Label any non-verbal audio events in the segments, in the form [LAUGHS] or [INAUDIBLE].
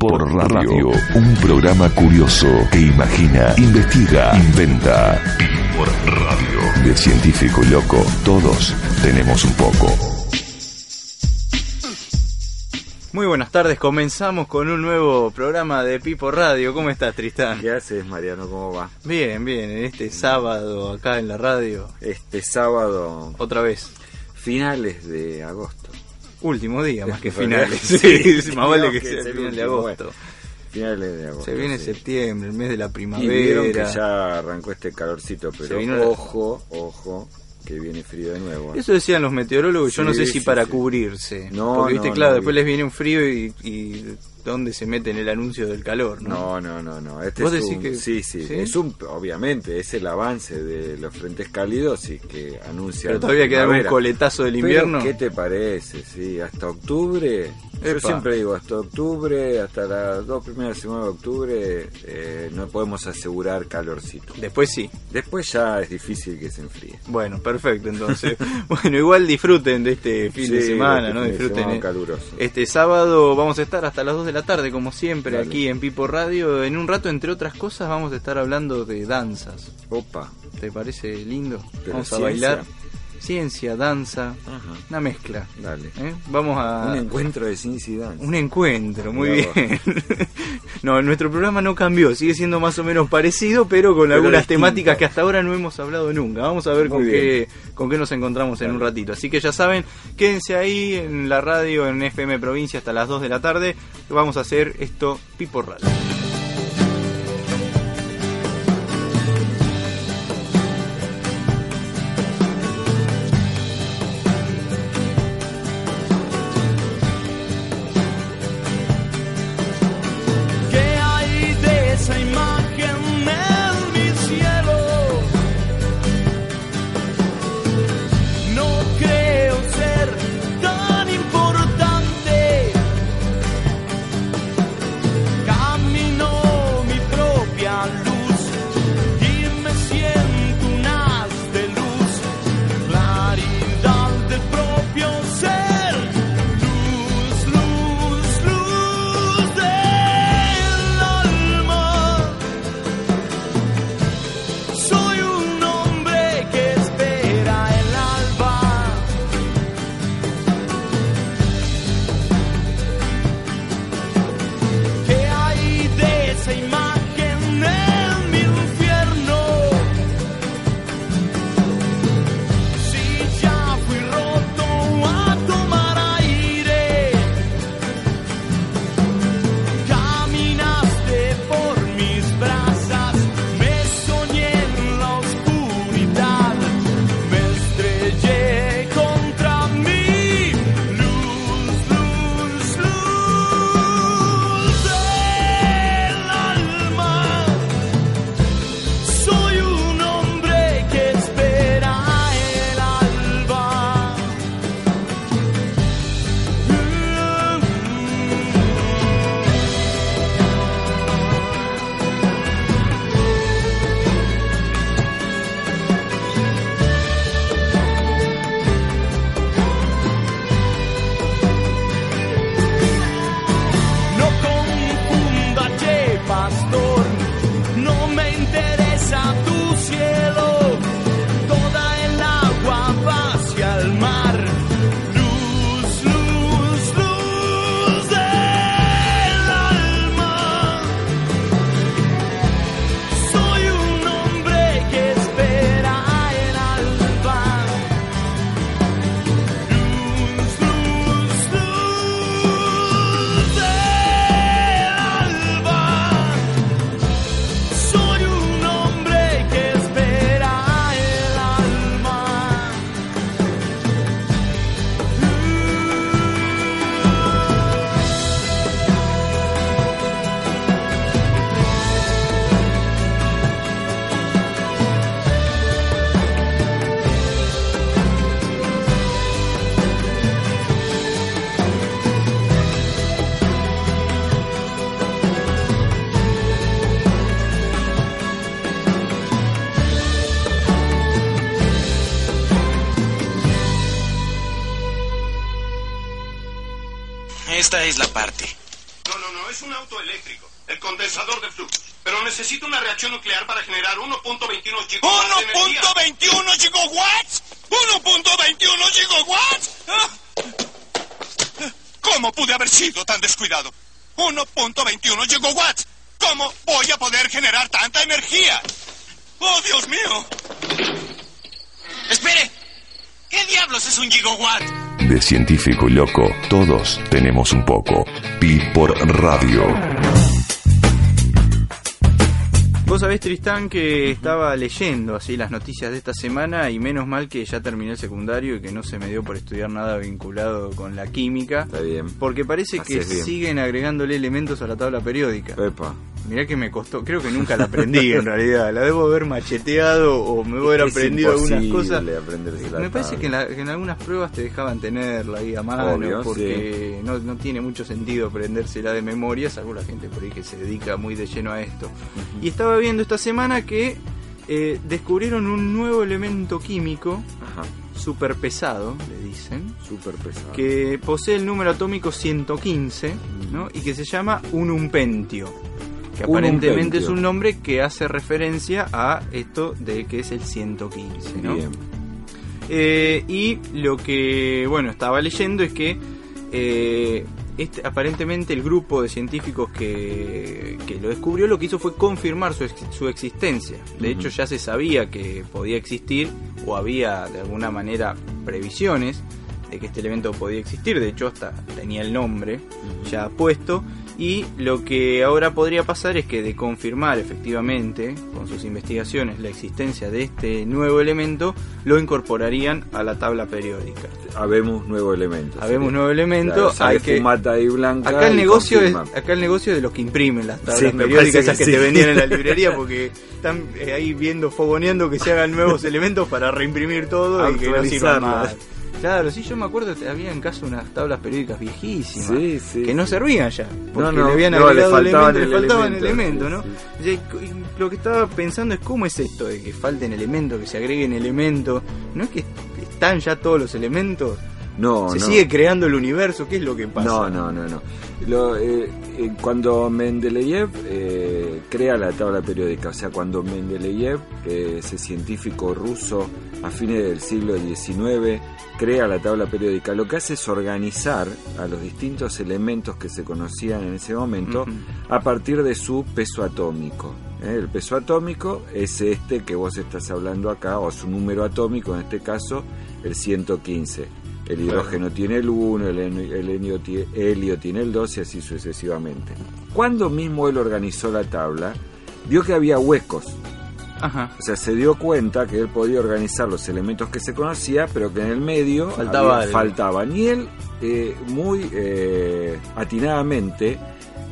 Por Radio, un programa curioso que imagina, investiga, inventa. Por Radio. De científico y loco, todos tenemos un poco. Muy buenas tardes, comenzamos con un nuevo programa de Pipo Radio. ¿Cómo estás, Tristán? ¿Qué haces, Mariano? ¿Cómo va? Bien, bien, en este sábado acá en la radio. Este sábado, Otra vez, finales de agosto. Último día más que [LAUGHS] finales. sí, Sí, más vale que que sea el final de agosto. Finales de agosto. Se viene sí. septiembre, el mes de la Y vieron que primavera. ya arrancó este calorcito, pero la- ojo, ojo, que viene frío de nuevo. Eso decían los meteorólogos, yo no sé si para cubrirse. No, Porque viste, no, claro, no, después les viene un frío y, y ¿dónde se mete en el anuncio del calor? ¿no? No, no, no, no. Este ¿Vos es decís un, que- sí, sí, sí? es un, obviamente, es el avance de los frentes cálidos y que anuncia. Pero todavía queda un coletazo del Pero, invierno. ¿Qué te parece? Sí, hasta octubre. Yo siempre digo, hasta octubre, hasta las dos primeras semanas de octubre, eh, no podemos asegurar calorcito. Después sí. Después ya es difícil que se enfríe. Bueno, perfecto, entonces. [LAUGHS] bueno, igual disfruten de este fin de Sí, semana, este ¿no? de Disfruten. semana eh. caluroso. Este sábado vamos a estar hasta las 2 de la tarde, como siempre, Dale. aquí en Pipo Radio. En un rato, entre otras cosas, vamos a estar hablando de danzas. Opa. ¿Te parece lindo? ¿Pero vamos a bailar. Ciencia, danza, Ajá. una mezcla. Dale. ¿eh? Vamos a... Un encuentro de ciencia y danza. Un encuentro, muy bien. [LAUGHS] no, nuestro programa no cambió, sigue siendo más o menos parecido, pero con Pero algunas distinto. temáticas que hasta ahora no hemos hablado nunca. Vamos a ver Muy con bien. qué, con qué nos encontramos en un ratito. Así que ya saben, quédense ahí en la radio, en FM Provincia, hasta las 2 de la tarde. Vamos a hacer esto Pipo Radio. No, no, es un auto eléctrico. El condensador de flujo. Pero necesita una reacción nuclear para generar 1.21 gigawatts de energía. ¿1.21 gigawatts? ¿1.21 gigawatts? ¿Cómo pude haber sido tan descuidado? 1.21 gigawatts. ¿Cómo voy a poder generar tanta energía? ¡Oh, Dios mío! ¡Espere! ¿Qué diablos es un gigawatt? De científico y loco, todos tenemos un poco. Pi por radio. Vos sabés, Tristán, que estaba leyendo así las noticias de esta semana y menos mal que ya terminé el secundario y que no se me dio por estudiar nada vinculado con la química. Está bien. Porque parece que siguen agregándole elementos a la tabla periódica. Epa. Mirá que me costó, creo que nunca la aprendí en realidad. La debo haber macheteado o me voy a haber aprendido algunas cosas. Me parece que en, la- que en algunas pruebas te dejaban tenerla ahí a mano Obvio, porque no, no tiene mucho sentido aprendérsela de memoria, salvo la gente por ahí que se dedica muy de lleno a esto. Y estaba viendo esta semana que eh, descubrieron un nuevo elemento químico Ajá. super pesado, le dicen, Súper pesado. que posee el número atómico 115 ¿no? y que se llama un umpentio. Que aparentemente es un nombre que hace referencia a esto de que es el 115. ¿no? Bien. Eh, y lo que, bueno, estaba leyendo es que eh, este, aparentemente el grupo de científicos que, que lo descubrió lo que hizo fue confirmar su, ex- su existencia. De hecho ya se sabía que podía existir o había de alguna manera previsiones de que este elemento podía existir. De hecho hasta tenía el nombre ya puesto. Y lo que ahora podría pasar es que de confirmar efectivamente con sus investigaciones la existencia de este nuevo elemento, lo incorporarían a la tabla periódica. Habemos nuevo elemento. Habemos nuevo elemento, Claro, hay que- fumata ahí blanca Acá el y negocio es, acá el negocio es de los que imprimen las tablas Sí, periódicas esas que que, te vendían en la [LAUGHS] librería porque están eh, ahí viendo, fogoneando que se hagan nuevos [LAUGHS] elementos para reimprimir todo y que no sirvan más. Claro, sí, yo me acuerdo que había en casa unas tablas periódicas viejísimas Sí, sí, que no sí. servían ya, porque no, le habían no, le faltaban elementos, le faltaban elemento, elementos, ¿no? y lo que estaba pensando es cómo es esto de que falten elementos, que se agreguen elementos, no es que están ya todos los elementos, No, se no. sigue creando el universo, ¿qué es lo que pasa? No, no, no, no. Lo, eh, eh, cuando Mendeleev eh, crea la tabla periódica, o sea, cuando Mendeleev, ese científico ruso a fines del siglo XIX, crea la tabla periódica, lo que hace es organizar a los distintos elementos que se conocían en ese momento a partir de su peso atómico. ¿eh? El peso atómico es este que vos estás hablando acá, o su número atómico, en este caso, el 115. El hidrógeno tiene el 1, el, el tie- helio tiene el 2 y así sucesivamente. Cuando mismo él organizó la tabla, vio que había huecos. Ajá. O sea, se dio cuenta que él podía organizar los elementos que se conocía, pero que en el medio Faltaba había- algo. faltaban. Y él, eh, muy eh, atinadamente,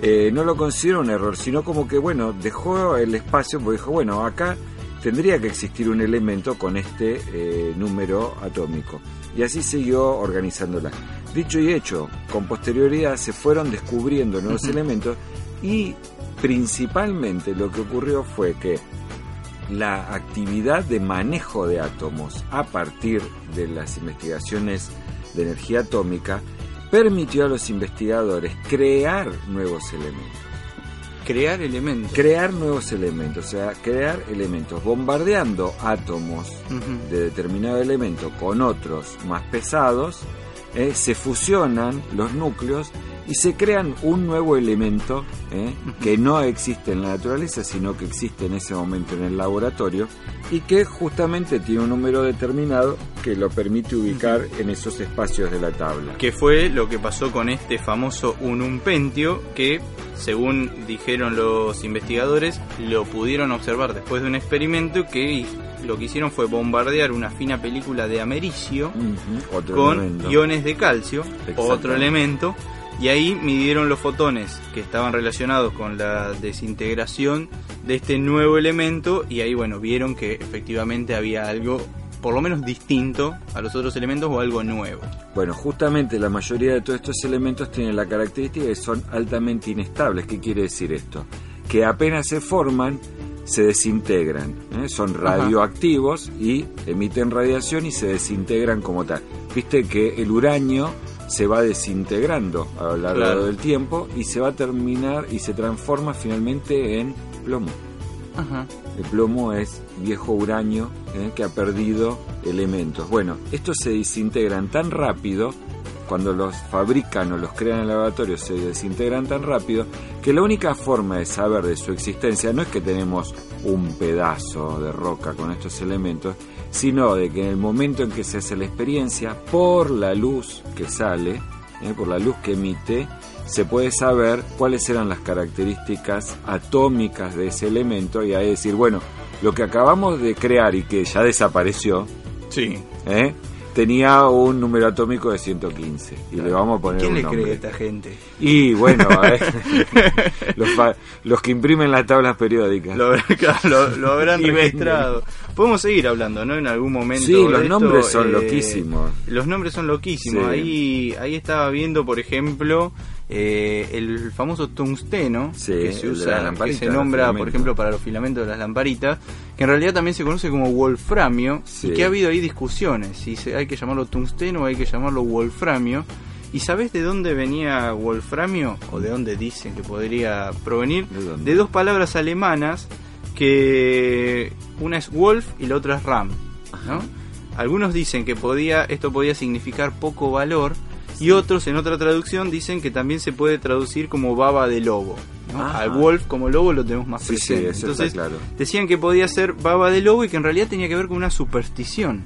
eh, no lo consideró un error, sino como que, bueno, dejó el espacio, porque dijo, bueno, acá tendría que existir un elemento con este eh, número atómico. Y así siguió organizándola. Dicho y hecho, con posterioridad se fueron descubriendo nuevos elementos y principalmente lo que ocurrió fue que la actividad de manejo de átomos a partir de las investigaciones de energía atómica permitió a los investigadores crear nuevos elementos. Crear elementos. Crear nuevos elementos, o sea, crear elementos bombardeando átomos de determinado elemento con otros más pesados, eh, se fusionan los núcleos y se crean un nuevo elemento eh, que no existe en la naturaleza, sino que existe en ese momento en el laboratorio y que justamente tiene un número determinado que lo permite ubicar en esos espacios de la tabla. que fue lo que pasó con este famoso unumpentio que, según dijeron los investigadores, lo pudieron observar después de un experimento que lo que hicieron fue bombardear una fina película de americio con elemento. iones de calcio, otro elemento, y ahí midieron los fotones que estaban relacionados con la desintegración de este nuevo elemento y ahí bueno, vieron que efectivamente había algo por lo menos distinto a los otros elementos o algo nuevo. Bueno, justamente la mayoría de todos estos elementos tienen la característica de que son altamente inestables. ¿Qué quiere decir esto? Que apenas se forman, se desintegran. ¿eh? Son radioactivos y emiten radiación y se desintegran como tal. Viste que el uranio se va desintegrando a lo largo Claro. del tiempo y se va a terminar y se transforma finalmente en plomo. Ajá. El plomo es viejo uranio ¿eh? que ha perdido elementos. Bueno, estos se desintegran tan rápido, cuando los fabrican o los crean en el laboratorio, se desintegran tan rápido, que la única forma de saber de su existencia no es que tenemos un pedazo de roca con estos elementos, sino de que en el momento en que se hace la experiencia, por la luz que sale, ¿eh? por la luz que emite, se puede saber cuáles eran las características atómicas de ese elemento y ahí decir, bueno, lo que acabamos de crear y que ya desapareció, Sí. ¿eh? tenía un número atómico de 115 y le vamos a poner ¿Quién un le nombre. cree a esta gente? Y bueno, [LAUGHS] los, fa- los que imprimen las tablas periódicas. Lo, [LAUGHS] lo- lo habrán [LAUGHS] registrado. Podemos seguir hablando, ¿no? En algún momento. Sí, de los esto, nombres son eh, loquísimos. Los nombres son loquísimos. Sí. Ahí, ahí estaba viendo, por ejemplo, eh, el famoso tungsteno Sí, que se usa, que se nombra, por ejemplo, para los filamentos de las lamparitas, que en realidad también se conoce como wolframio Sí. y que ha habido ahí discusiones si se- hay que llamarlo tungsteno o hay que llamarlo wolframio. ¿Y sabés de dónde venía wolframio? ¿O de dónde dicen que podría provenir? De dos palabras alemanas que una es wolf y la otra es ram, ¿no? Algunos dicen que podía esto podía significar poco valor y otros en otra traducción dicen que también se puede traducir como baba de lobo. ¿no? Ajá. Al wolf como lobo lo tenemos más Sí, presente. Entonces claro. decían que podía ser baba de lobo y que en realidad tenía que ver con una superstición.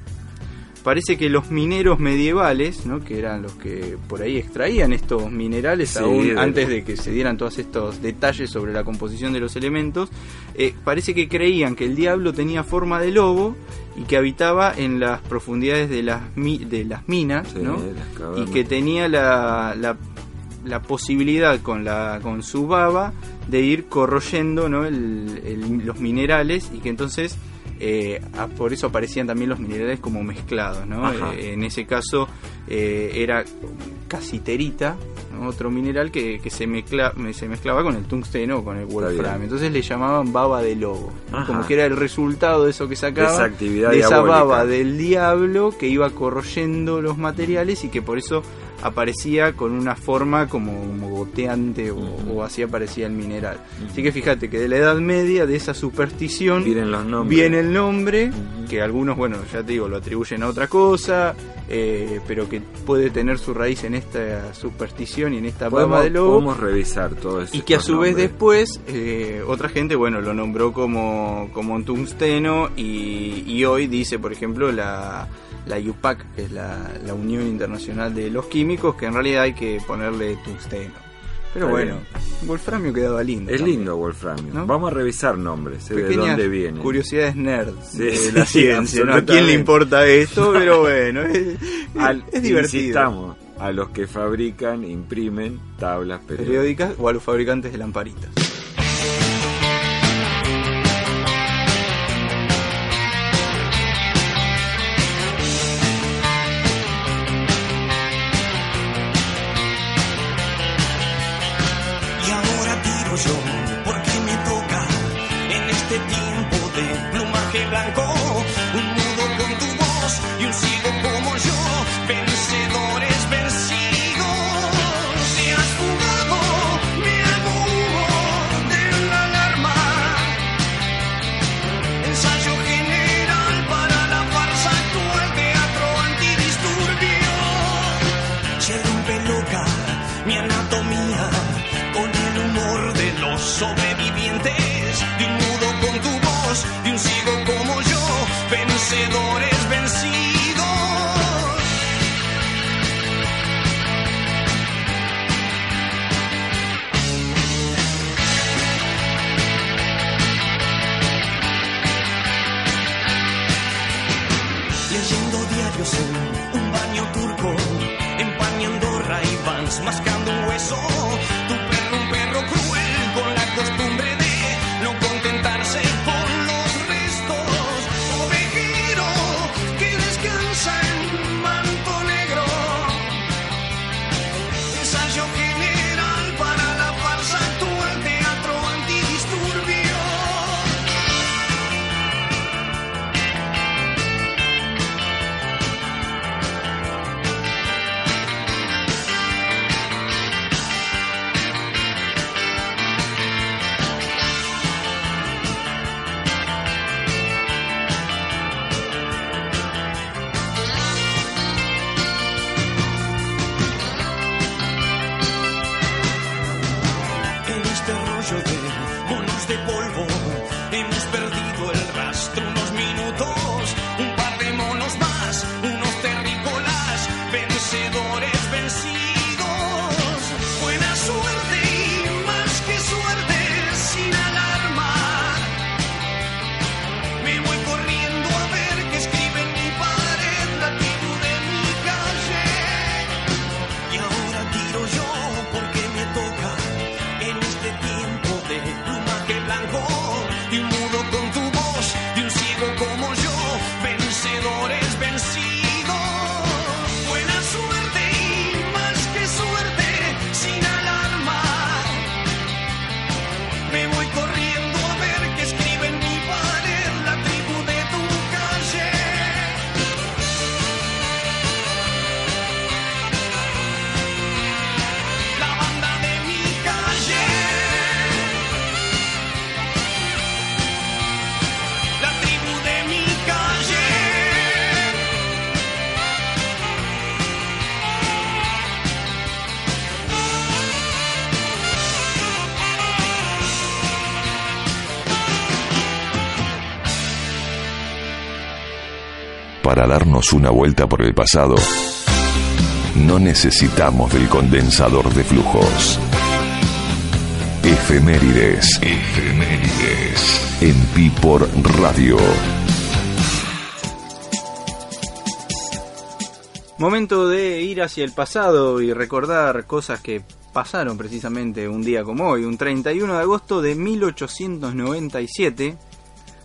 Parece que los mineros medievales, ¿no? que eran los que por ahí extraían estos minerales Sí, aún de- antes de que se dieran todos estos detalles sobre la composición de los elementos, eh, parece que creían que el diablo tenía forma de lobo y que habitaba en las profundidades de las, mi- de las minas, Sí, ¿no? las y que tenía la, la, la posibilidad con, la, con su baba de ir corroyendo ¿no? el- el- los minerales y que entonces eh, por eso aparecían también los minerales como mezclados. ¿no? Eh, en ese caso eh, era casiterita, ¿no? otro mineral que, que se, mezcla, me- se mezclaba con el tungsteno o con el bien. wolframio. Entonces le llamaban baba de lobo, como que era el resultado de eso que sacaba, esa actividad de esa baba del diablo que iba corroyendo los materiales y que por eso aparecía con una forma como, como goteante o, o así aparecía el mineral. Así que fíjate que de la Edad Media, de esa superstición, Vienen los nombres. viene el nombre, que algunos, bueno, ya te digo, lo atribuyen a otra cosa, eh, pero que puede tener su raíz en esta superstición y en esta baba de lobo. podemos revisar todo eso. Y que a su vez después eh, otra gente, bueno, lo nombró como, como un tungsteno y, y hoy dice, por ejemplo, la, la UPAC, que es la, la Unión Internacional de los Químicos, que en realidad hay que ponerle tungsteno. Pero Está bueno, Wolframio quedaba lindo. Es también. lindo Wolframio. ¿No? Vamos a revisar nombres, eh, de dónde viene. curiosidades nerd Sí, de sí, la ciencia. ¿no? ¿A quién le importa esto? Pero bueno, es, [LAUGHS] Al- es divertido. A los que fabrican, imprimen tablas periódicas. Periódicas o a los fabricantes de lamparitas. Para darnos una vuelta por el pasado, no necesitamos del condensador de flujos. Efemérides. Efemérides. En Pi por Radio. Momento de ir hacia el pasado y recordar cosas que pasaron precisamente un día como hoy, un 31 de agosto de 1897.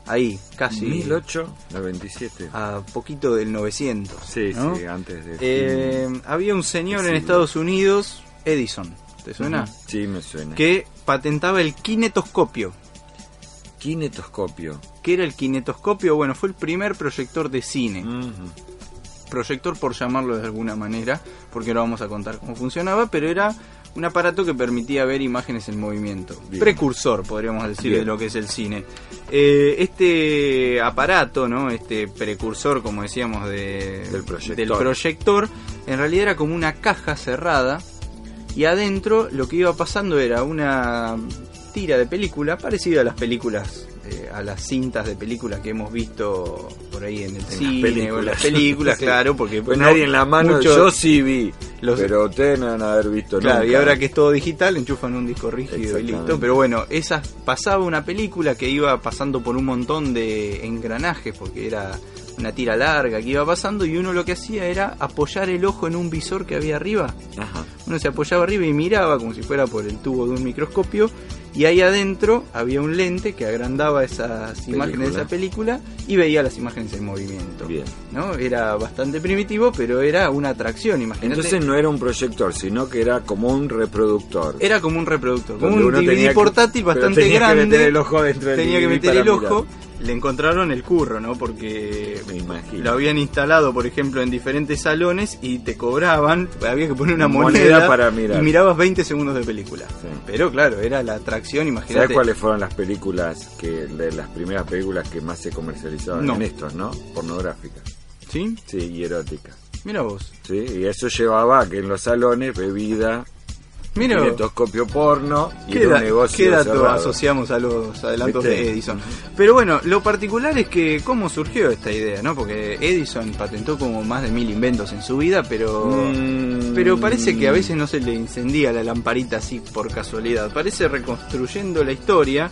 Ahí, casi 1897. a poquito del 900. Sí, ¿no? sí, antes de. Eh, había un señor en. Estados Unidos, Edison, ¿te suena? Sí, me suena. Que patentaba el kinetoscopio. Kinetoscopio. ¿Qué era el kinetoscopio? Bueno, fue el primer proyector de cine. Proyector por llamarlo de alguna manera, porque ahora vamos a contar cómo funcionaba, pero era un aparato que permitía ver imágenes en movimiento. Bien. Precursor, podríamos decir, Bien. de lo que es el cine. Eh, este aparato, ¿no? Este precursor, como decíamos, de, Del proyector. del proyector, en realidad era como una caja cerrada y adentro lo que iba pasando era una tira de película parecida a las películas eh, a las cintas de películas que hemos visto por ahí en el las cine o en películas. las películas [LAUGHS] claro porque Pues no- nadie en la mano, yo sí vi. Los- pero van a haber visto Claro, y ahora que es todo digital, enchufan un disco rígido y listo. Pero bueno, esa pasaba una película que iba pasando por un montón de engranajes, porque era una tira larga que iba pasando, y uno lo que hacía era apoyar el ojo en un visor que había arriba. Ajá. Uno se apoyaba arriba y miraba como si fuera por el tubo de un microscopio, y ahí adentro había un lente que agrandaba esas imágenes de esa película y veía las imágenes en movimiento. Bien. ¿no? Era bastante primitivo, pero era una atracción, imagínate. Entonces no era un proyector, sino que era como un reproductor. Era como un reproductor, como un DVD que- portátil bastante tenía que grande. meter el ojo dentro del tenía que meter el ojo. mirar. Le encontraron el curro, ¿no? Porque Me imagino. lo habían instalado, por ejemplo, en diferentes salones y te cobraban, había que poner una Moneda moneda, para mirar. y mirabas 20 segundos de película. Sí. Pero claro, era la atracción, imagínate. ¿Sabes cuáles fueron las películas, que de las primeras películas que más se comercializaban No. en estos, no? Pornográficas. ¿Sí? Sí, y eróticas. Mira vos. Sí, y eso llevaba a que en los salones bebida, Mira kinetoscopio porno y ¿Qué, era un negocio qué dato cerrado. asociamos a los adelantos ¿Viste? de Edison? Pero bueno, lo particular es que cómo surgió esta idea, ¿no? Porque Edison patentó como más de mil inventos en su vida, pero... Mm. Pero parece que a veces no se le encendía la lamparita así por casualidad. Parece reconstruyendo la historia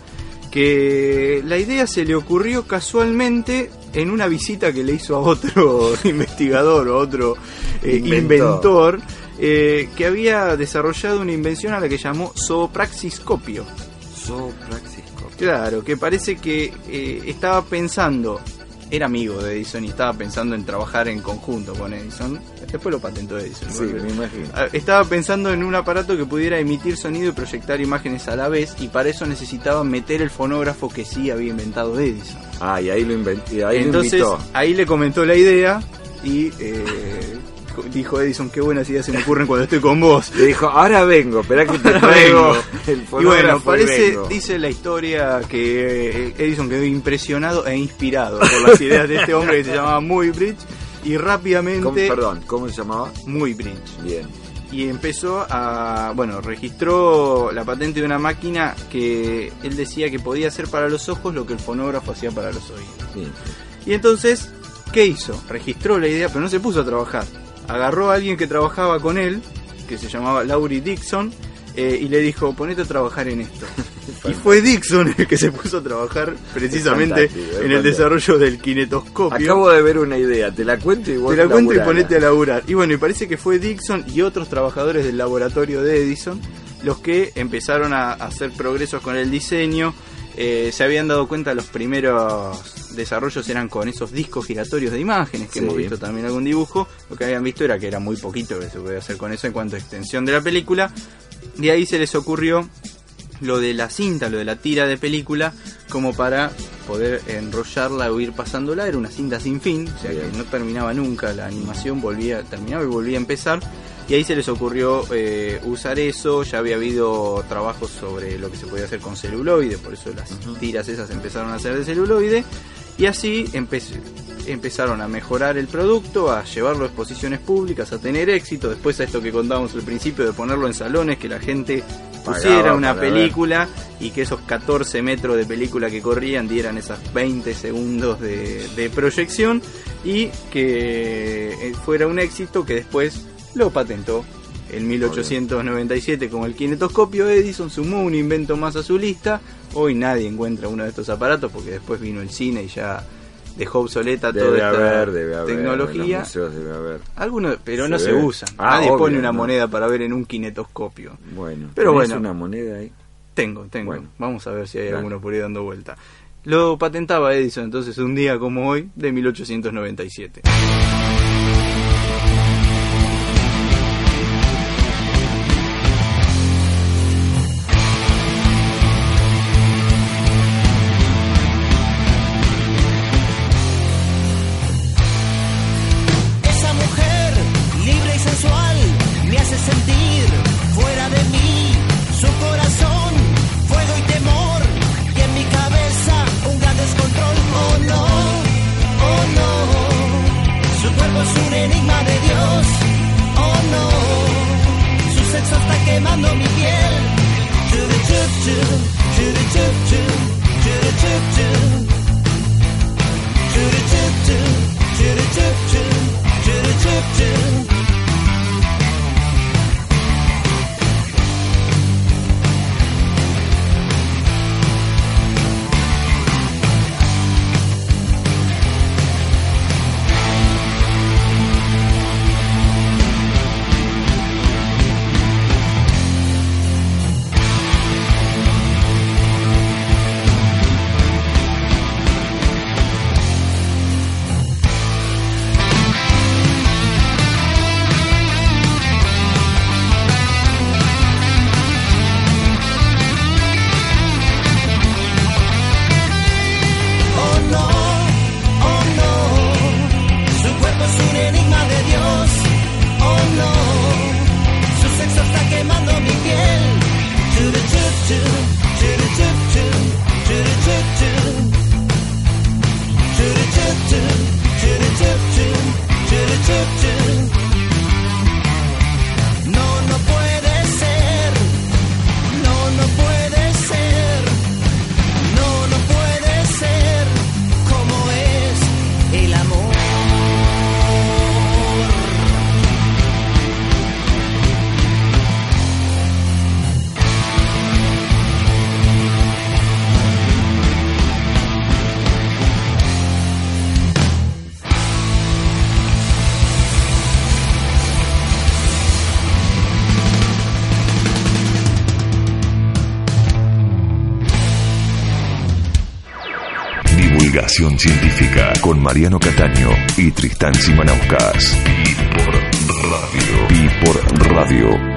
que la idea se le ocurrió casualmente en una visita que le hizo a otro [LAUGHS] investigador o otro eh, Inventor. Eh, que había desarrollado una invención a la que llamó zoopraxiscopio. Zoopraxiscopio. Claro, que parece que eh, estaba pensando, era amigo de Edison y estaba pensando en trabajar en conjunto con Edison. Después lo patentó Edison. Sí, me imagino. Ah, Estaba pensando en un aparato que pudiera emitir sonido y proyectar imágenes a la vez y para eso necesitaba meter el fonógrafo que sí había inventado Edison. Ah, y ahí lo inventé, ahí Entonces lo invitó. ahí le comentó la idea y eh, dijo Edison, qué buenas ideas se me ocurren cuando estoy con vos. Le dijo, ahora vengo, espera que te [LAUGHS] traigo el Y bueno, parece, vengo. dice la historia que eh, Edison quedó impresionado e inspirado por las ideas de este hombre que se llamaba Muybridge y rápidamente... ¿Cómo- perdón, ¿cómo se llamaba? Muybridge. Bien. y empezó a, bueno, registró la patente de una máquina que él decía que podía hacer para los ojos lo que el fonógrafo hacía para los oídos. Sí. Y entonces, ¿qué hizo? Registró la idea, pero no se puso a trabajar. Agarró a alguien que trabajaba con él, que se llamaba Laurie Dixon, eh, y le dijo, ponete a trabajar en esto. [LAUGHS] y fue Dixon el que se puso a trabajar precisamente en el desarrollo del kinetoscopio. Acabo de ver una idea, te la cuento y vos Te la cuento y ponete a laburar. Y bueno, y parece que fue Dixon y otros trabajadores del laboratorio de Edison los que empezaron a hacer progresos con el diseño. Eh, se habían dado cuenta los primeros desarrollos eran con esos discos giratorios de imágenes que Sí. hemos visto también algún dibujo. Lo que habían visto era que era muy poquito que se podía hacer con eso en cuanto a extensión de la película. De ahí se les ocurrió lo de la cinta, lo de la tira de película, como para poder enrollarla o ir pasándola. Era una cinta sin fin, o sea Bien. que no terminaba nunca la animación, volvía, terminaba y volvía a empezar. Y ahí se les ocurrió eh, usar eso, ya había habido trabajos sobre lo que se podía hacer con celuloide, por eso las tiras esas empezaron a ser de celuloide. Y así empezaron a mejorar el producto, a llevarlo a exposiciones públicas, a tener éxito. Después a esto que contábamos al principio de ponerlo en salones, que la gente pusiera Pagaba una ver. película y que esos 14 metros de película que corrían dieran esas 20 segundos de, de proyección y que eh, fuera un éxito que después lo patentó. En 1897 con el kinetoscopio Edison sumó un invento más a su lista. Hoy nadie encuentra uno de estos aparatos porque después vino el cine y ya dejó obsoleta toda esta haber, debe haber. Tecnología. museos debe haber. Algunos, pero Se no se usan. Ah, Nadie obvio, pone una no. moneda para ver en un kinetoscopio. Bueno, Pero ¿tenés bueno. una moneda ahí? Tengo, tengo. Bueno. Vamos a ver si hay alguno por ahí dando vuelta. Lo patentaba Edison entonces un día como hoy de 1897. Científica con Mariano Cataño y Tristán Simanauskas. Y por radio. Y por radio.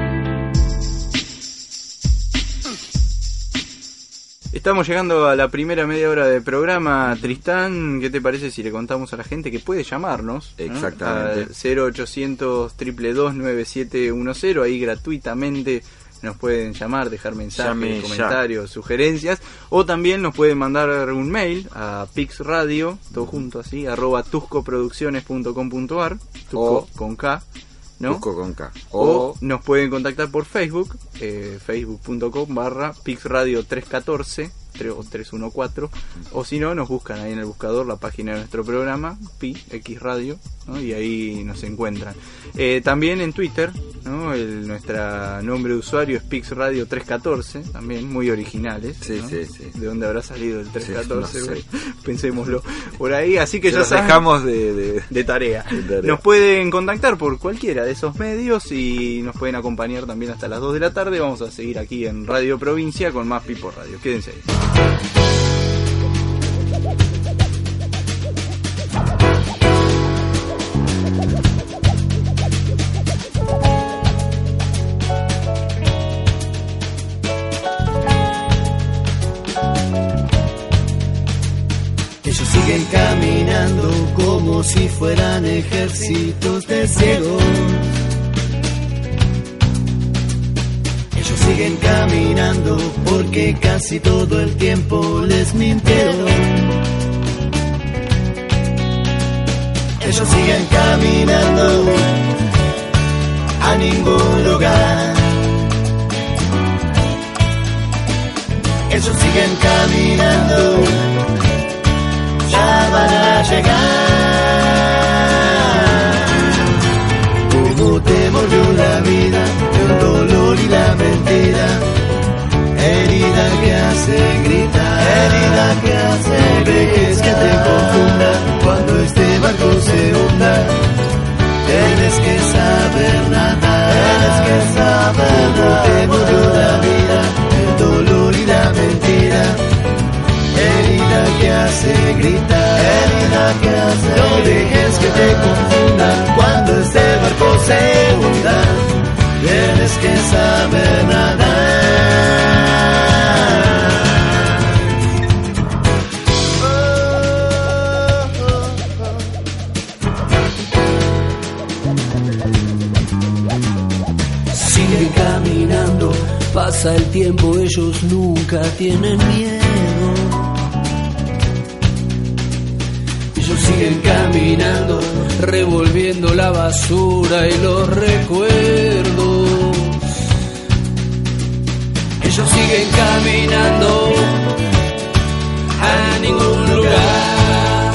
Estamos llegando a la primera media hora de programa. Tristán, ¿qué te parece si le contamos a la gente que puede llamarnos? ¿no? Exactamente. Al 0800 222 9710 Ahí gratuitamente nos pueden llamar, dejar mensajes, Llame ya. comentarios, sugerencias. O también nos pueden mandar un mail a pixradio, todo junto así, arroba tuscoproducciones.com.ar. Tusco O- con K. ¿no? Busco con K. O O, nos pueden contactar por Facebook, eh, facebook.com barra pixradio 314 tre- o 314, o si no, nos buscan ahí en el buscador la página de nuestro programa, Pi, X Radio, ¿no? y ahí nos encuentran. Eh, también en Twitter, ¿no? El, nuestro nombre de usuario es pixradio 314, también muy originales. Sí, ¿no? sí, sí. ¿De dónde habrá salido el 314? no sé. güey? [LAUGHS] Pensémoslo. Por ahí, así que se ya los saben dejamos de, de- de tarea. De tarea. Nos pueden contactar por cualquiera de esos medios y nos pueden acompañar también hasta las 2 de la tarde. Vamos a seguir aquí en Radio Provincia con más Pipo Radio. Quédense ahí. Como si fueran ejércitos de ciegos. siguen caminando porque casi todo el tiempo les mintieron. Ellos siguen caminando a ningún lugar. Ellos siguen caminando, ya van a llegar. Como te volvió la vida, el dolor y la mentira. Herida que hace gritar, herida que hace no dejes que te confunda cuando este barco se hunda. Tienes que saber nadar, que caminando, pasa el tiempo, ellos nunca tienen miedo. Ellos siguen caminando, revolviendo la basura y los recuerdos. Siguen caminando a ningún lugar.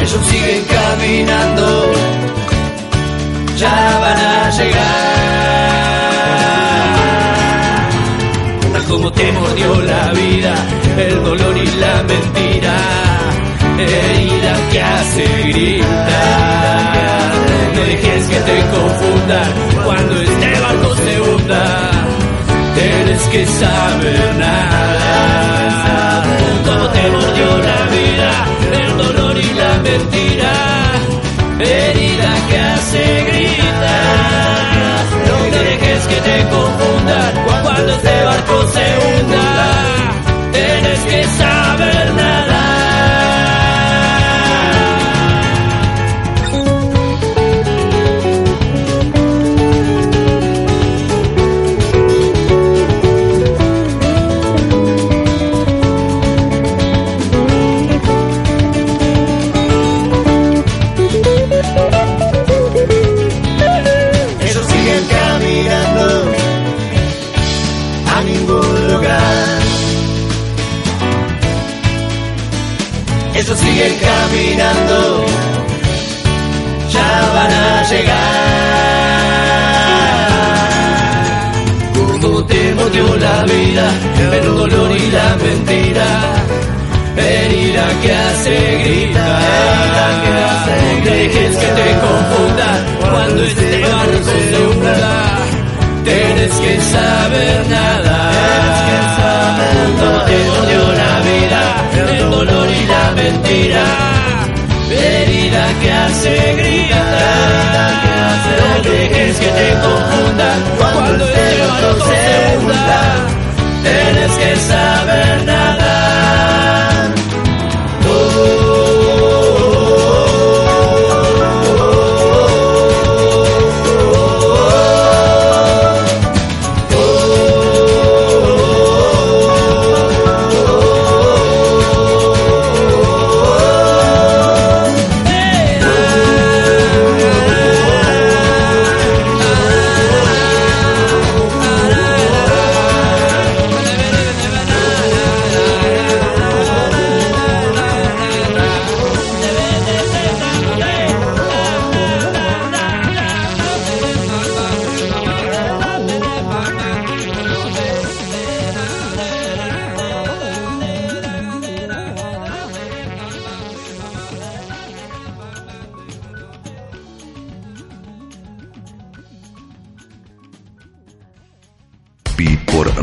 Ellos siguen caminando ya van a llegar. Tal como te mordió la vida, el dolor y la mentira, herida que hace gritar. No dejes que te confundan cuando Tienes que saber nada. Como te mordió la vida, el dolor y la mentira herida que hace gritar. No dejes que te confundan cuando este barco se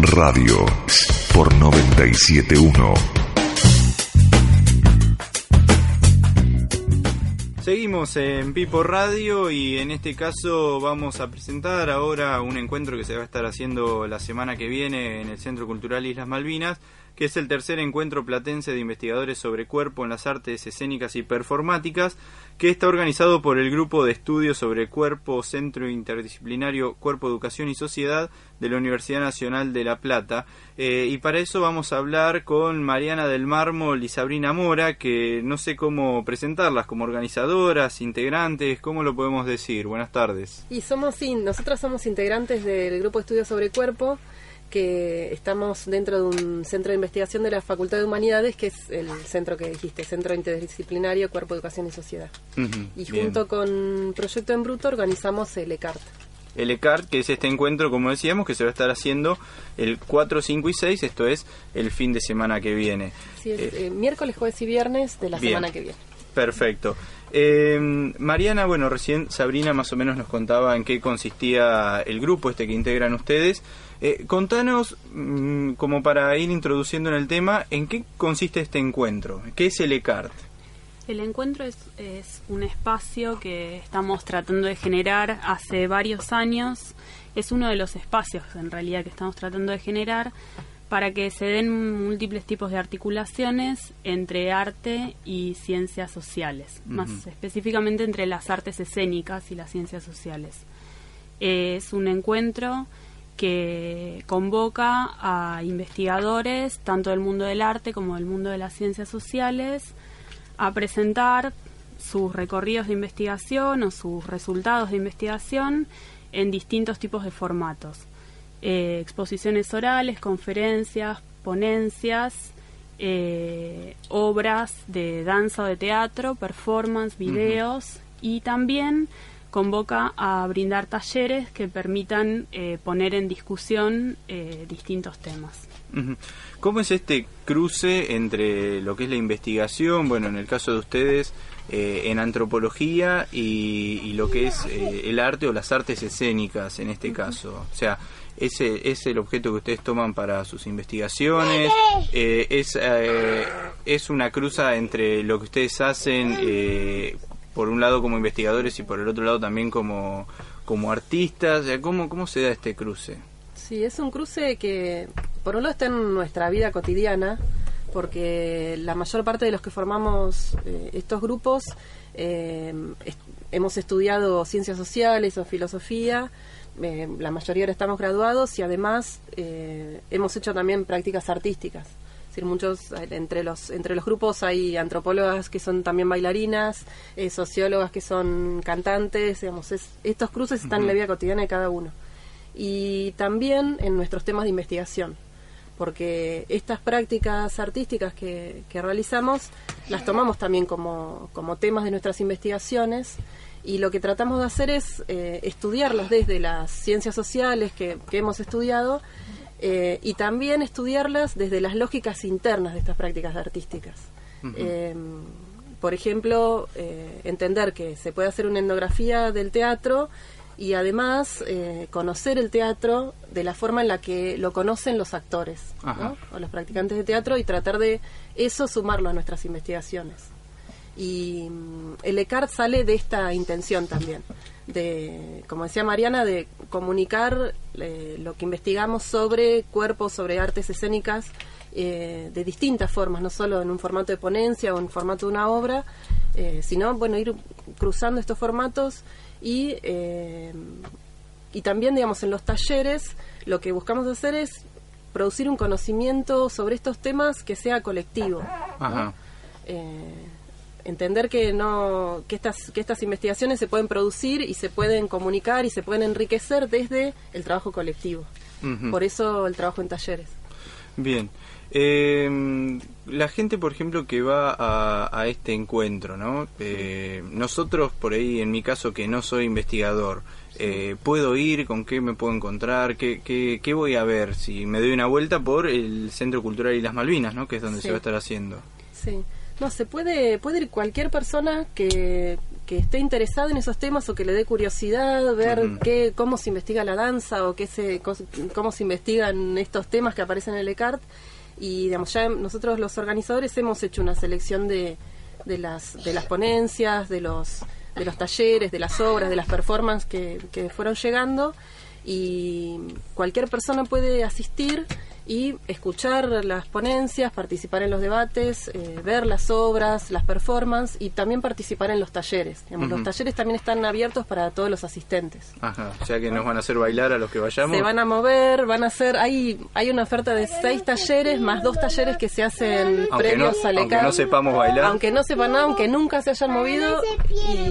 radio por 971. Seguimos en Pipo Radio y en este caso vamos a presentar ahora un encuentro que se va a estar haciendo la semana que viene en el Centro Cultural Islas Malvinas, que es el tercer encuentro platense de investigadores sobre cuerpo en las artes escénicas y performáticas, que está organizado por el Grupo de Estudios sobre Cuerpo Centro Interdisciplinario Cuerpo, Educación y Sociedad de la Universidad Nacional de La Plata. Eh, y para eso vamos a hablar con Mariana del Mármol y Sabrina Mora, que no sé cómo presentarlas, como organizadoras, integrantes, ¿cómo lo podemos decir? Buenas tardes. Y somos, sí, nosotras somos integrantes del Grupo de Estudios sobre Cuerpo, que estamos dentro de un centro de investigación de la Facultad de Humanidades, que es el centro que dijiste, Centro Interdisciplinario Cuerpo, Educación y Sociedad. Y bien. junto con Proyecto en Bruto organizamos el ECART. el ECART, que es este encuentro, como decíamos, que se va a estar haciendo el 4, 5 y 6, esto es el fin de semana que viene. Sí, es, Eh, eh, miércoles, jueves y viernes de la bien. semana que viene. Perfecto. Eh, Mariana, bueno, recién Sabrina más o menos nos contaba en qué consistía el grupo este que integran ustedes. Eh, contanos, mm, como para ir introduciendo en el tema, ¿en qué consiste este encuentro? ¿Qué es el ECART? El encuentro es, es un espacio que estamos tratando de generar hace varios años. Es uno de los espacios, en realidad, que estamos tratando de generar para que se den múltiples tipos de articulaciones entre arte y ciencias sociales, más específicamente entre las artes escénicas y las ciencias sociales. Es un encuentro que convoca a investigadores, tanto del mundo del arte como del mundo de las ciencias sociales, a presentar sus recorridos de investigación o sus resultados de investigación en distintos tipos de formatos. Eh, exposiciones orales, conferencias, ponencias, eh, obras de danza o de teatro, performance, videos y también convoca a brindar talleres que permitan eh, poner en discusión eh, distintos temas. ¿Cómo es este cruce entre lo que es la investigación, bueno, en el caso de ustedes, eh, en antropología y, y lo que es eh, el arte o las artes escénicas en este caso? O sea, ese es el objeto que ustedes toman para sus investigaciones. Eh, es, eh, es una cruza entre lo que ustedes hacen, eh, por un lado como investigadores y por el otro lado también como, como artistas. ¿cómo, ¿Cómo se da este cruce? Sí, es un cruce que por un lado está en nuestra vida cotidiana, porque la mayor parte de los que formamos eh, estos grupos eh, hemos estudiado ciencias sociales o filosofía, eh, la mayoría ahora estamos graduados y además hemos hecho también prácticas artísticas. Decir, muchos eh, entre los entre los grupos hay antropólogas que son también bailarinas, eh, sociólogas que son cantantes, digamos, es- estos cruces están en la vida cotidiana de cada uno. Y también en nuestros temas de investigación, porque estas prácticas artísticas que, que realizamos las tomamos también como, como temas de nuestras investigaciones y lo que tratamos de hacer es eh, estudiarlas desde las ciencias sociales que, que hemos estudiado eh, y también estudiarlas desde las lógicas internas de estas prácticas artísticas. Eh, por ejemplo, eh, entender que se puede hacer una etnografía del teatro y además eh, conocer el teatro de la forma en la que lo conocen los actores o los practicantes de teatro y tratar de eso sumarlo a nuestras investigaciones. Y mm, el ECART sale de esta intención también, de, como decía Mariana, de comunicar eh, lo que investigamos sobre cuerpos, sobre artes escénicas, eh, de distintas formas, no solo en un formato de ponencia o en formato de una obra, eh, sino bueno ir cruzando estos formatos y y también digamos en los talleres lo que buscamos hacer es producir un conocimiento sobre estos temas que sea colectivo Ajá. Entender que no que estas que estas investigaciones se pueden producir y se pueden comunicar y se pueden enriquecer desde el trabajo colectivo por eso el trabajo en talleres Bien. Eh, la gente, por ejemplo, que va a, a este encuentro, ¿no? Eh, nosotros, por ahí, en mi caso, que no soy investigador, eh, ¿puedo ir? ¿Con qué me puedo encontrar? ¿Qué, qué, qué voy a ver? Si me doy una vuelta por el Centro Cultural y las Malvinas, ¿no? Que es donde Sí. se va a estar haciendo. Sí. No, se puede, puede ir cualquier persona que, que esté interesada en esos temas o que le dé curiosidad, ver qué, cómo se investiga la danza o qué se, cómo se investigan estos temas que aparecen en el ECART. Y digamos, ya nosotros los organizadores hemos hecho una selección de, de las, de las ponencias, de los, de los talleres, de las obras, de las performances que, que fueron llegando y cualquier persona puede asistir y escuchar las ponencias, participar en los debates, eh, ver las obras, las performances y también participar en los talleres. Digamos, Los talleres también están abiertos para todos los asistentes. Ajá, o sea que nos van a hacer bailar a los que vayamos. Se van a mover, van a hacer, hay, hay una oferta de seis talleres más dos talleres que se hacen Aunque previos no- al aunque no sepamos bailar. Aunque no sepan nada, aunque nunca se hayan movido. y,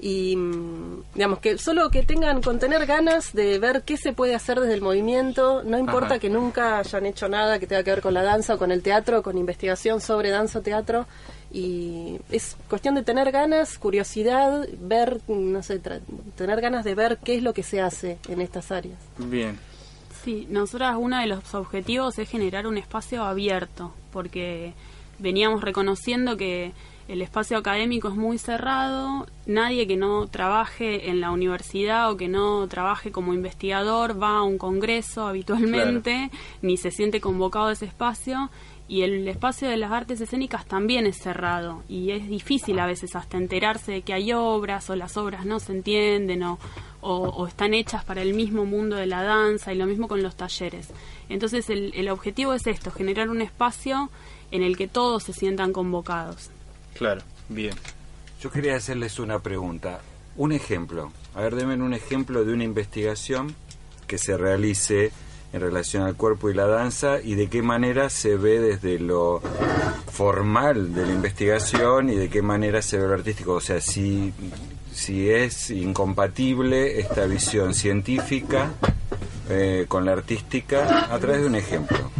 y, mm, digamos que solo que tengan con tener ganas de ver qué se puede hacer desde el movimiento, no importa Ajá. que nunca hayan hecho nada que tenga que ver con la danza o con el teatro, con investigación sobre danza o teatro. Y es cuestión de tener ganas, curiosidad, ver, no sé, tra- tener ganas de ver qué es lo que se hace en estas áreas. Bien. Sí, nosotras uno de los objetivos es generar un espacio abierto, porque veníamos reconociendo que el espacio académico es muy cerrado, nadie que no trabaje en la universidad o que no trabaje como investigador va a un congreso habitualmente, ni se siente convocado a ese espacio, y el espacio de las artes escénicas también es cerrado, y es difícil a veces hasta enterarse de que hay obras o las obras no se entienden o, o, o están hechas para el mismo mundo de la danza y lo mismo con los talleres. Entonces el, el objetivo es esto, generar un espacio en el que todos se sientan convocados. Claro, bien. Yo quería hacerles una pregunta. Un ejemplo. A ver, denme un ejemplo de una investigación que se realice en relación al cuerpo y la danza y de qué manera se ve desde lo formal de la investigación y de qué manera se ve lo artístico. O sea, si, si es incompatible esta visión científica eh, con la artística a través de un ejemplo.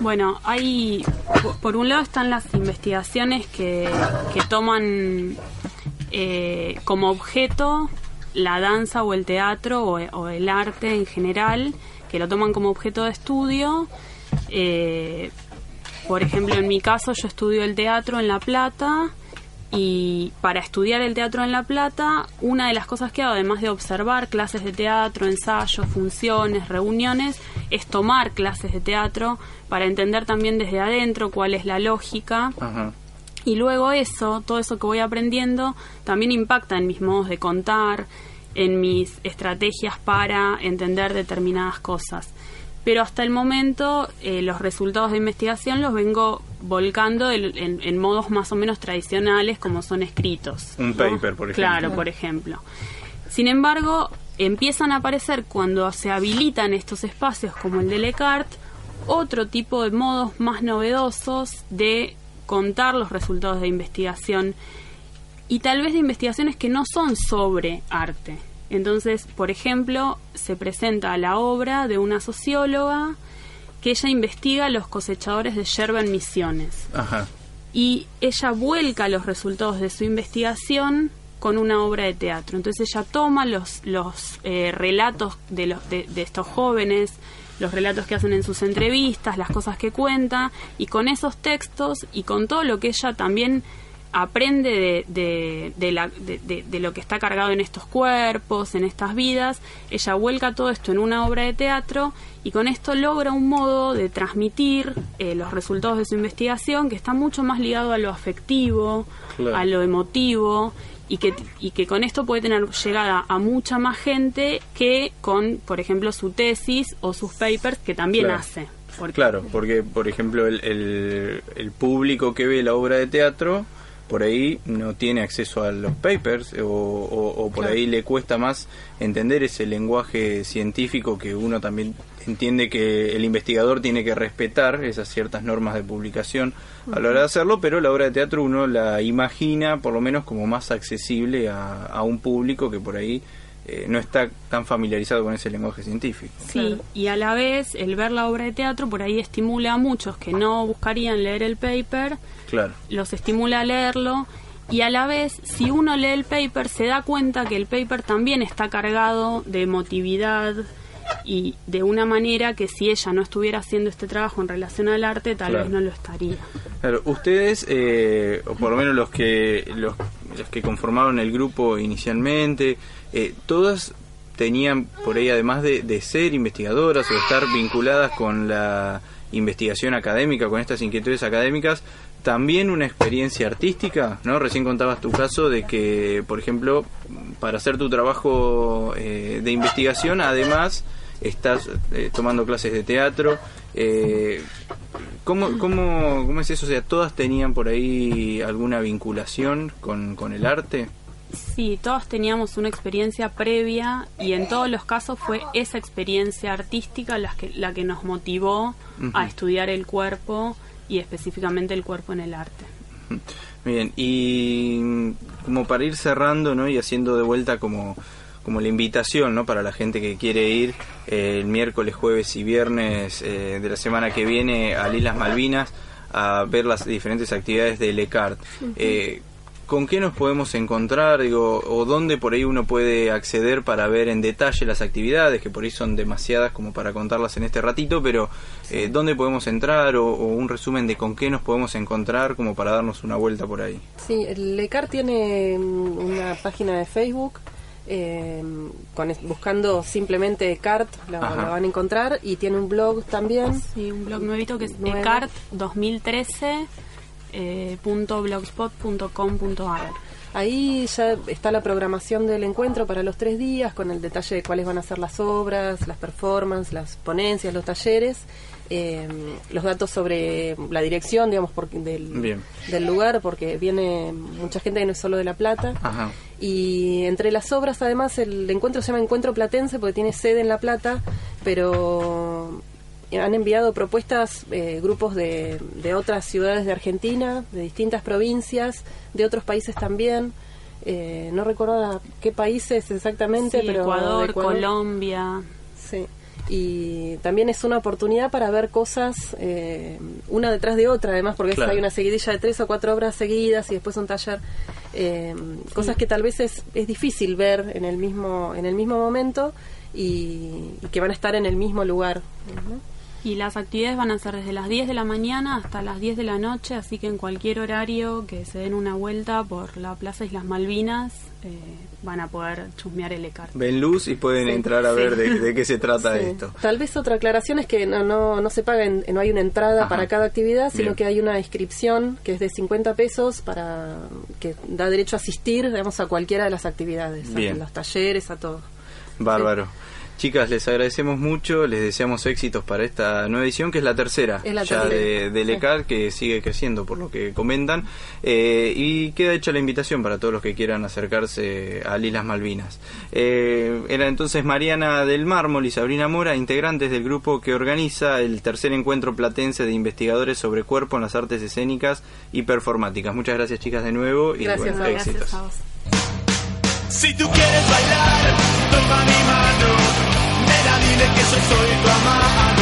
Bueno, hay, po- por un lado están las investigaciones que, que toman eh, como objeto la danza o el teatro o, o el arte en general, que lo toman como objeto de estudio. Eh, por ejemplo, en mi caso yo estudio el teatro en La Plata y para estudiar el teatro en La Plata, una de las cosas que hago, además de observar clases de teatro, ensayos, funciones, reuniones, es tomar clases de teatro para entender también desde adentro cuál es la lógica. Ajá. Y luego eso, todo eso que voy aprendiendo, también impacta en mis modos de contar, en mis estrategias para entender determinadas cosas. Pero hasta el momento eh, los resultados de investigación los vengo volcando en, en- en modos más o menos tradicionales como son escritos. Un ¿no? paper, por ejemplo. Claro, por ejemplo. Sin embargo, empiezan a aparecer cuando se habilitan estos espacios como el de Lecart, otro tipo de modos más novedosos de contar los resultados de investigación y tal vez de investigaciones que no son sobre arte. Entonces, por ejemplo, se presenta la obra de una socióloga que ella investiga los cosechadores de yerba en Misiones Ajá. y ella vuelca los resultados de su investigación con una obra de teatro. Entonces ella toma los, los eh, relatos de, los, de, de estos jóvenes, los relatos que hacen en sus entrevistas, las cosas que cuenta, y con esos textos y con todo lo que ella también aprende de, de, de la- de- lo que está cargado en estos cuerpos, en estas vidas, ella vuelca todo esto en una obra de teatro y con esto logra un modo de transmitir eh, los resultados de su investigación que está mucho más ligado a lo afectivo, Claro. a lo emotivo y que, y que con esto puede tener llegada a mucha más gente que con, por ejemplo, su tesis o sus papers que también Claro. hace. Porque- Claro, porque por ejemplo el, el, el público que ve la obra de teatro por ahí no tiene acceso a los papers o, o- o por Claro. ahí le cuesta más entender ese lenguaje científico que uno también entiende que el investigador tiene que respetar esas ciertas normas de publicación a la hora de hacerlo, pero la obra de teatro uno la imagina por lo menos como más accesible a, a un público que por ahí eh, no está tan familiarizado con ese lenguaje científico. Sí, Claro. y a la vez el ver la obra de teatro por ahí estimula a muchos que no buscarían leer el paper, Claro. los estimula a leerlo y a la vez si uno lee el paper se da cuenta que el paper también está cargado de emotividad y de una manera que si ella no estuviera haciendo este trabajo en relación al arte tal Claro. vez no lo estaría. Claro, ustedes, eh, o por lo menos los que los, los que conformaron el grupo inicialmente, eh, todas tenían por ahí, además de, de ser investigadoras o estar vinculadas con la investigación académica, con estas inquietudes académicas, también una experiencia artística, ¿no? Recién contabas tu caso de que, por ejemplo, para hacer tu trabajo eh, de investigación, además estás eh, tomando clases de teatro. Eh, ¿cómo, cómo, ¿Cómo es eso? O sea, ¿todas tenían por ahí alguna vinculación con, con el arte? Sí, todos teníamos una experiencia previa y en todos los casos fue esa experiencia artística la que, la que nos motivó a estudiar el cuerpo y específicamente el cuerpo en el arte. Bien, y como para ir cerrando, ¿no? Y haciendo de vuelta como, como la invitación, ¿no? Para la gente que quiere ir eh, el miércoles, jueves y viernes eh, de la semana que viene a Islas Malvinas a ver las diferentes actividades de LECART. Eh, ¿Con qué nos podemos encontrar? Digo, o dónde por ahí uno puede acceder para ver en detalle las actividades, que por ahí son demasiadas como para contarlas en este ratito, pero eh, ¿dónde podemos entrar? O, o un resumen de con qué nos podemos encontrar como para darnos una vuelta por ahí. Sí, el LECAR tiene mm, una página de Facebook. Eh, con, buscando simplemente CART la, van a encontrar y tiene un blog también. Sí, un blog nuevito que es Nuevo. ecart 2013 eh, blogspot.com.ar. Ahí ya está la programación del encuentro para los tres días, con el detalle de cuáles van a ser las obras, las performances, las ponencias, los talleres, eh, los datos sobre la dirección, digamos, porque del, del lugar, porque viene mucha gente que no es solo de La Plata. Ajá. Y entre las obras, además, el encuentro se llama Encuentro Platense porque tiene sede en La Plata, pero han enviado propuestas eh, grupos de, de otras ciudades de Argentina, de distintas provincias, de otros países también. Eh, no recuerdo qué países exactamente, Sí, pero Ecuador, Ecuador. Colombia. Sí. Y también es una oportunidad para ver cosas eh, una detrás de otra, además, porque es- Claro. hay una seguidilla de tres o cuatro obras seguidas y después un taller. eh, Cosas que tal vez es, es difícil ver en el mismo en el mismo momento y, y que van a estar en el mismo lugar. ¿no? Y las actividades van a ser desde las 10 de la mañana hasta las 10 de la noche, así que en cualquier horario que se den una vuelta por la Plaza Islas Malvinas eh, van a poder chusmear el ECAR. Ven luz y pueden Sí. entrar a ver de, de qué se [LAUGHS] trata Sí. esto. Tal vez otra aclaración es que no, no, no se paga, en- no hay una entrada Ajá. para cada actividad, sino Bien. que hay una inscripción que es de 50 pesos para que da derecho a asistir, digamos, a cualquiera de las actividades, Bien. a los talleres, a todo. Bárbaro. Chicas, les agradecemos mucho, les deseamos éxitos para esta nueva edición, que es la tercera Es la ya de, de Sí. Que sigue creciendo por lo que comentan. Eh, y queda hecha la invitación para todos los que quieran acercarse a Islas Malvinas. Eh, era entonces Mariana del Mármol y Sabrina Mora, integrantes del grupo que organiza el tercer encuentro platense de investigadores sobre cuerpo en las artes escénicas y performáticas. Muchas gracias, chicas, de nuevo y Gracias, bueno, éxitos. Si tú quieres bailar, toma mi mano. Dile que yo soy tu amado.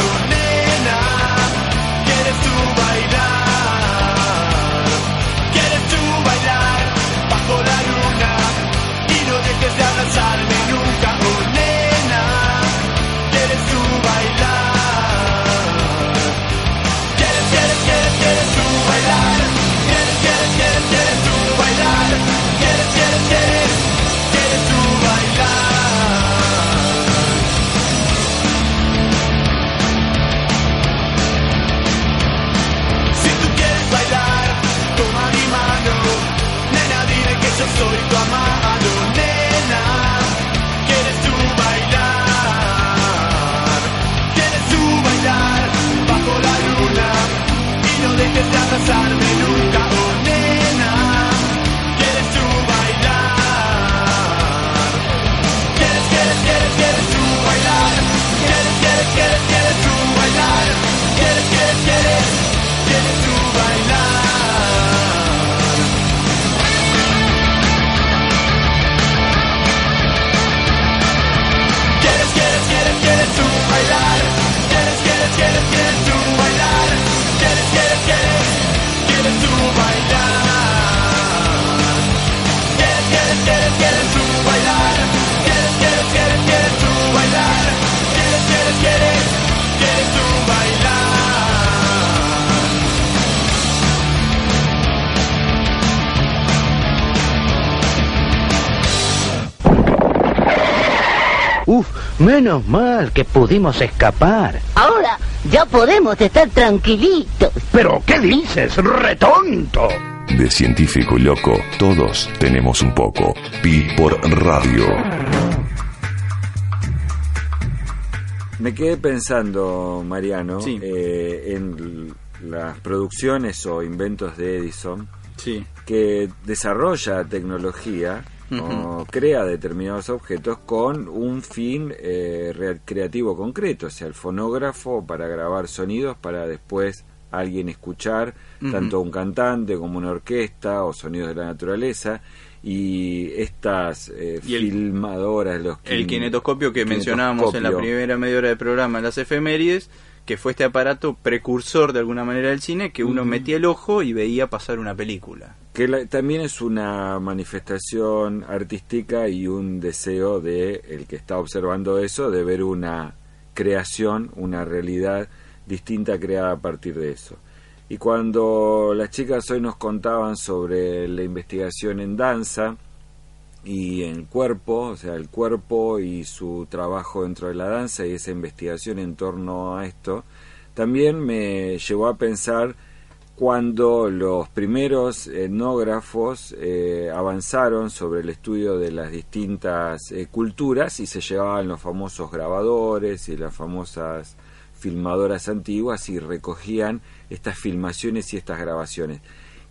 outside Menos mal que pudimos escapar. Ahora ya podemos estar tranquilitos. ¿Pero qué dices, retonto? De científico y loco, todos tenemos un poco. Pi por radio. Me quedé pensando, Mariano, Sí. eh, en las producciones o inventos de Edison, Sí. que desarrolla tecnología o crea determinados objetos con un fin eh, re- creativo concreto, o sea, el fonógrafo para grabar sonidos para después alguien escuchar, tanto un cantante como una orquesta o sonidos de la naturaleza. Y estas eh, Y el- filmadoras, los El kin- kinetoscopio que mencionábamos en la primera media hora del programa, las efemérides, que fue este aparato precursor de alguna manera del cine, que uno metía el ojo y veía pasar una película. que la- también es una manifestación artística y un deseo de el que está observando eso de ver una creación, una realidad distinta creada a partir de eso. Y cuando las chicas hoy nos contaban sobre la investigación en danza y en cuerpo, o sea, el cuerpo y su trabajo dentro de la danza y esa investigación en torno a esto, también me llevó a pensar cuando los primeros etnógrafos eh, avanzaron sobre el estudio de las distintas eh, culturas y se llevaban los famosos grabadores y las famosas filmadoras antiguas y recogían estas filmaciones y estas grabaciones.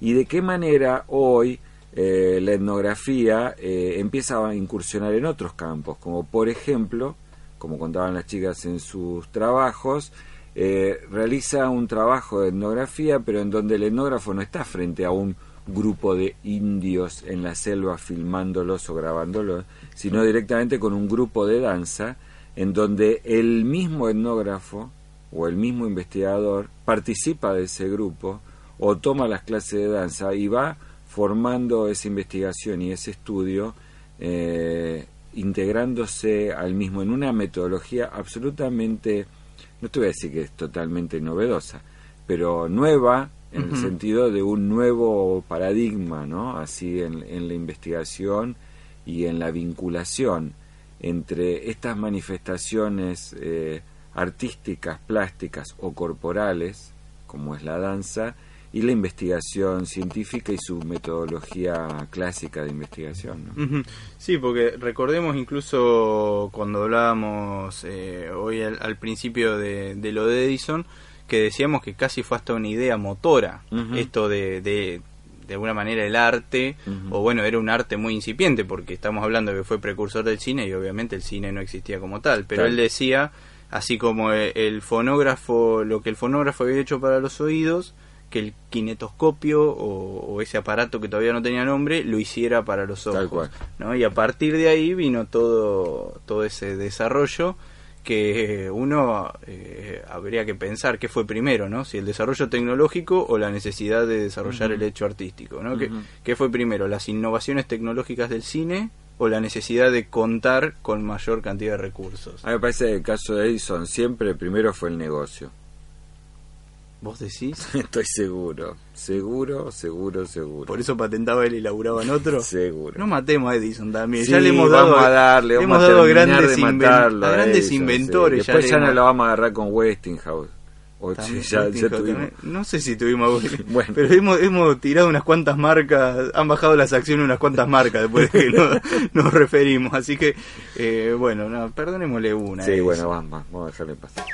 Y de qué manera hoy eh, la etnografía eh, empieza a incursionar en otros campos, como por ejemplo, como contaban las chicas en sus trabajos, eh, realiza un trabajo de etnografía, pero en donde el etnógrafo no está frente a un grupo de indios en la selva filmándolos o grabándolos, sino directamente con un grupo de danza, en donde el mismo etnógrafo o el mismo investigador participa de ese grupo o toma las clases de danza y va formando esa investigación y ese estudio eh, integrándose al mismo en una metodología absolutamente, no te voy a decir que es totalmente novedosa, pero nueva en el sentido de un nuevo paradigma, ¿no? Así en, en la investigación y en la vinculación entre estas manifestaciones eh, artísticas, plásticas o corporales, como es la danza, y la investigación científica y su metodología clásica de investigación. Sí, porque recordemos incluso cuando hablábamos eh, hoy al, al principio de, de lo de Edison, que decíamos que casi fue hasta una idea motora, esto de, de, de alguna manera el arte, o bueno, era un arte muy incipiente, porque estamos hablando que fue precursor del cine y obviamente el cine no existía como tal, pero él decía, así como e- el fonógrafo, lo que el fonógrafo había hecho para los oídos, que el kinetoscopio o, o ese aparato que todavía no tenía nombre lo hiciera para los ojos. Tal cual. ¿no? Y a partir de ahí vino todo, todo ese desarrollo que uno eh, habría que pensar qué fue primero, ¿no? Si el desarrollo tecnológico o la necesidad de desarrollar el hecho artístico, ¿no? ¿Qué, Ujú. qué fue primero, las innovaciones tecnológicas del cine o la necesidad de contar con mayor cantidad de recursos? A mí me parece que el caso de Edison siempre primero fue el negocio. ¿Vos decís? [LAUGHS] Estoy seguro, seguro, seguro, seguro. ¿Por eso patentaba él y laburaba en otro? [LAUGHS] Seguro. No matemos a Edison también. Sí, ya le hemos dado vamos a darle, le hemos dado grandes, matarlo a grandes Edison, sí. inventores. Después ya no lo vamos a agarrar con Westinghouse. O También, [LAUGHS] ya, tuvimos. No sé si tuvimos. Bueno. Pero hemos, hemos tirado unas cuantas marcas. Han bajado las acciones unas cuantas marcas después de que nos, nos referimos. Así que, eh, bueno, no, perdonémosle una. Sí, bueno, vamos, vamos, vamos a dejarle pasar.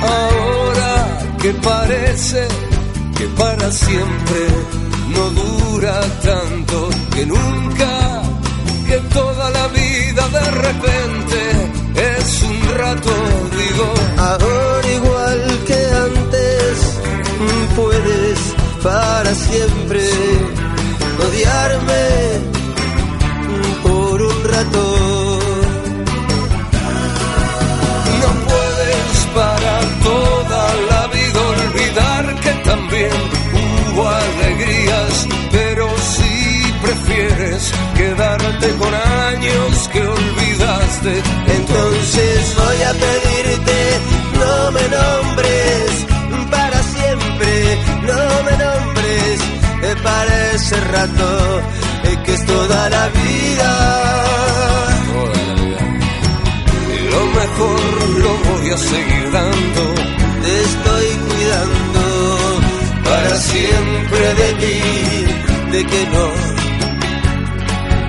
Ahora que parece que para siempre no dura tanto, que nunca, que toda la vida de repente es un rato, digo. Ahora igual que antes puedes para siempre Entonces voy a pedirte, no me nombres para siempre, no me nombres, ese rato eh, que es toda la vida. Toda la vida. Y lo mejor lo voy a seguir dando. Te estoy cuidando para siempre de mí, de que no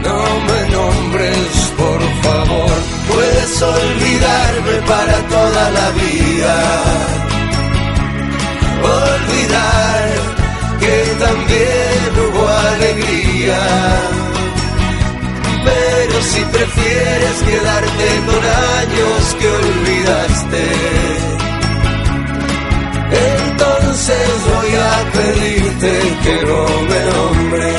No me nombres. Puedes olvidarme para toda la vida. Olvidar que también hubo alegría. Pero si prefieres quedarte con años que olvidaste, entonces voy a pedirte que no me nombres.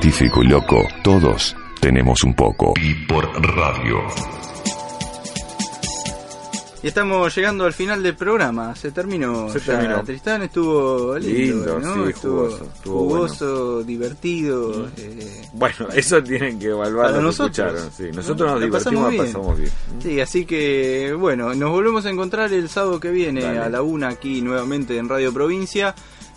Científico y loco, todos tenemos un poco. Y por radio. Y estamos llegando al final del programa. Se terminó. Se ya. terminó. Tristán estuvo lindo, Lindo, ¿no? sí, estuvo jugoso, estuvo jugoso, divertido. eh, Bueno, eso tienen que evaluar para que nosotros. escucharon. Sí, nosotros nos La divertimos, bien. pasamos bien. Sí, así que bueno, nos volvemos a encontrar el sábado que viene Dale. a la una aquí nuevamente en Radio Provincia.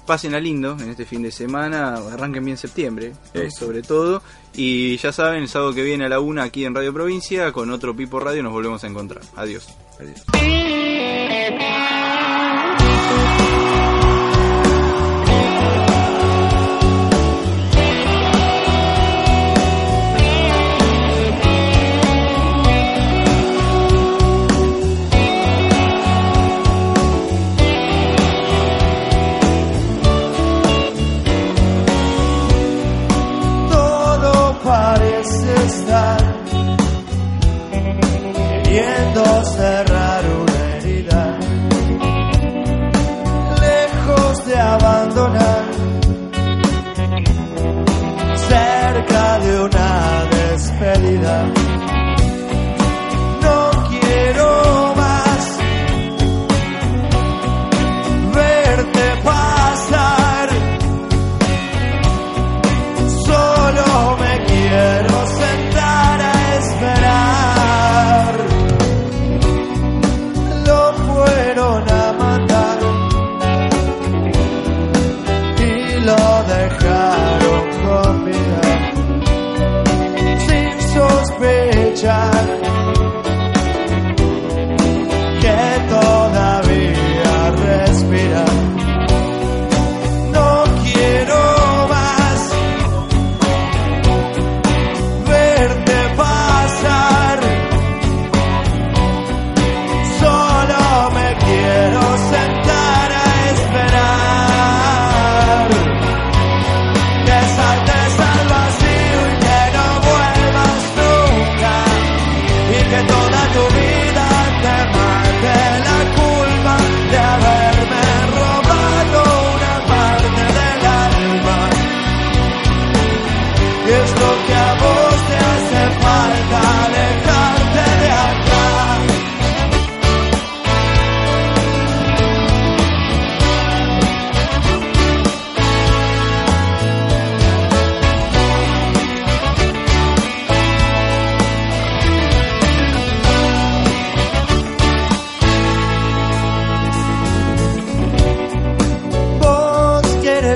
Pasen a lindo en este fin de semana, arranquen bien septiembre, sobre todo. Y ya saben, el sábado que viene a la una aquí en Radio Provincia, con otro Pipo Radio nos volvemos a encontrar. Adiós. Adiós.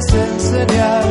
Puedes enseñar,